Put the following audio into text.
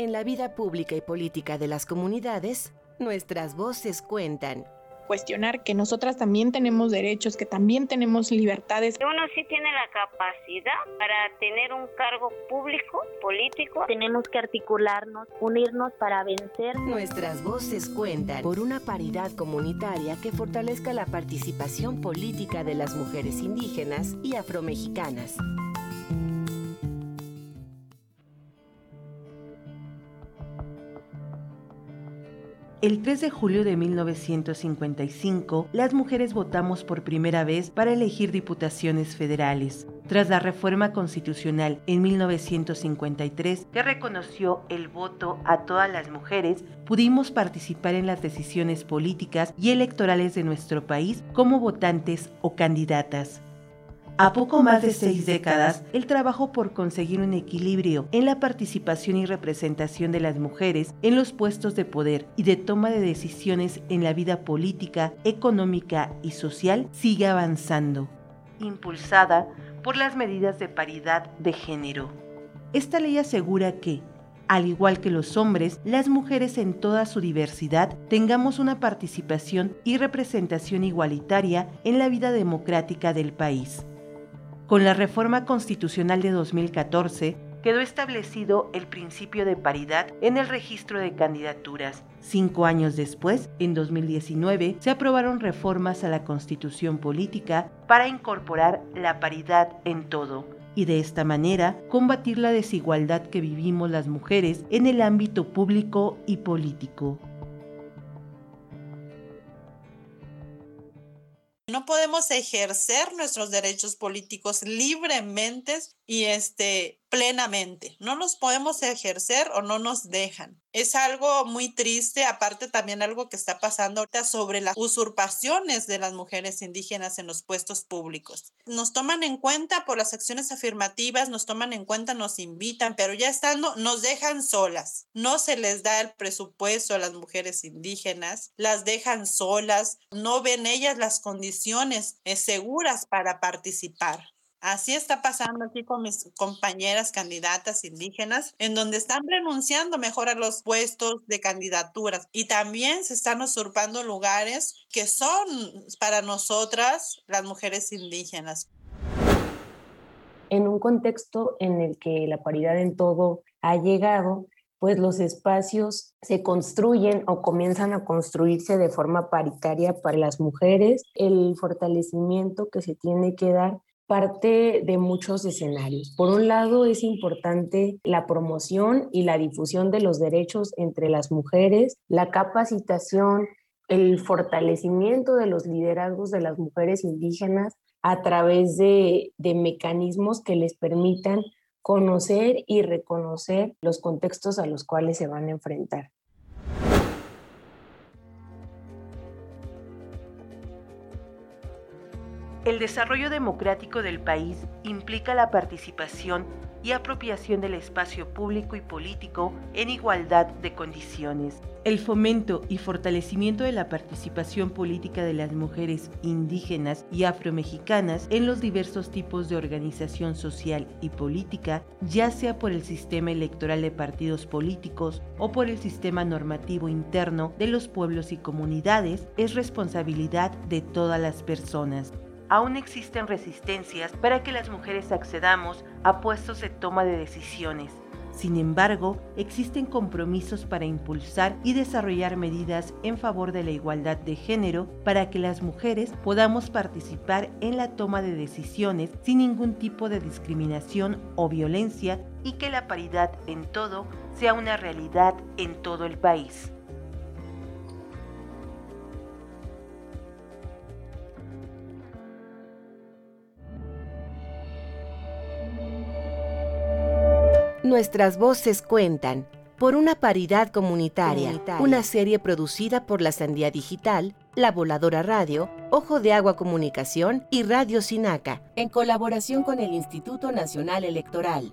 En la vida pública y política de las comunidades, nuestras voces cuentan cuestionar que nosotras también tenemos derechos, que también tenemos libertades. Uno sí tiene la capacidad para tener un cargo público, político. Tenemos que articularnos, unirnos para vencer. Nuestras voces cuentan por una paridad comunitaria que fortalezca la participación política de las mujeres indígenas y afromexicanas. El 3 de julio de 1955, las mujeres votamos por primera vez para elegir diputaciones federales. Tras la reforma constitucional en 1953, que reconoció el voto a todas las mujeres, pudimos participar en las decisiones políticas y electorales de nuestro país como votantes o candidatas. A poco más de seis décadas, el trabajo por conseguir un equilibrio en la participación y representación de las mujeres en los puestos de poder y de toma de decisiones en la vida política, económica y social sigue avanzando, impulsada por las medidas de paridad de género. Esta ley asegura que, al igual que los hombres, las mujeres en toda su diversidad tengamos una participación y representación igualitaria en la vida democrática del país. Con la reforma constitucional de 2014, quedó establecido el principio de paridad en el registro de candidaturas. Cinco años después, en 2019, se aprobaron reformas a la constitución política para incorporar la paridad en todo y de esta manera combatir la desigualdad que vivimos las mujeres en el ámbito público y político. No podemos ejercer nuestros derechos políticos libremente y este plenamente. No los podemos ejercer o no nos dejan. Es algo muy triste, aparte también algo que está pasando sobre las usurpaciones de las mujeres indígenas en los puestos públicos. Nos toman en cuenta por las acciones afirmativas, nos toman en cuenta, nos invitan, pero ya estando, nos dejan solas. No se les da el presupuesto a las mujeres indígenas, las dejan solas, no ven ellas las condiciones eh, seguras para participar. Así está pasando aquí con mis compañeras candidatas indígenas, en donde están renunciando mejor a los puestos de candidaturas y también se están usurpando lugares que son para nosotras las mujeres indígenas. En un contexto en el que la paridad en todo ha llegado, pues los espacios se construyen o comienzan a construirse de forma paritaria para las mujeres, el fortalecimiento que se tiene que dar parte de muchos escenarios. Por un lado, es importante la promoción y la difusión de los derechos entre las mujeres, la capacitación, el fortalecimiento de los liderazgos de las mujeres indígenas a través de, de mecanismos que les permitan conocer y reconocer los contextos a los cuales se van a enfrentar. El desarrollo democrático del país implica la participación y apropiación del espacio público y político en igualdad de condiciones. El fomento y fortalecimiento de la participación política de las mujeres indígenas y afromexicanas en los diversos tipos de organización social y política, ya sea por el sistema electoral de partidos políticos o por el sistema normativo interno de los pueblos y comunidades, es responsabilidad de todas las personas aún existen resistencias para que las mujeres accedamos a puestos de toma de decisiones. Sin embargo, existen compromisos para impulsar y desarrollar medidas en favor de la igualdad de género para que las mujeres podamos participar en la toma de decisiones sin ningún tipo de discriminación o violencia y que la paridad en todo sea una realidad en todo el país. Nuestras voces cuentan por una paridad comunitaria, una serie producida por la Sandía Digital, La Voladora Radio, Ojo de Agua Comunicación y Radio Sinaca, en colaboración con el Instituto Nacional Electoral.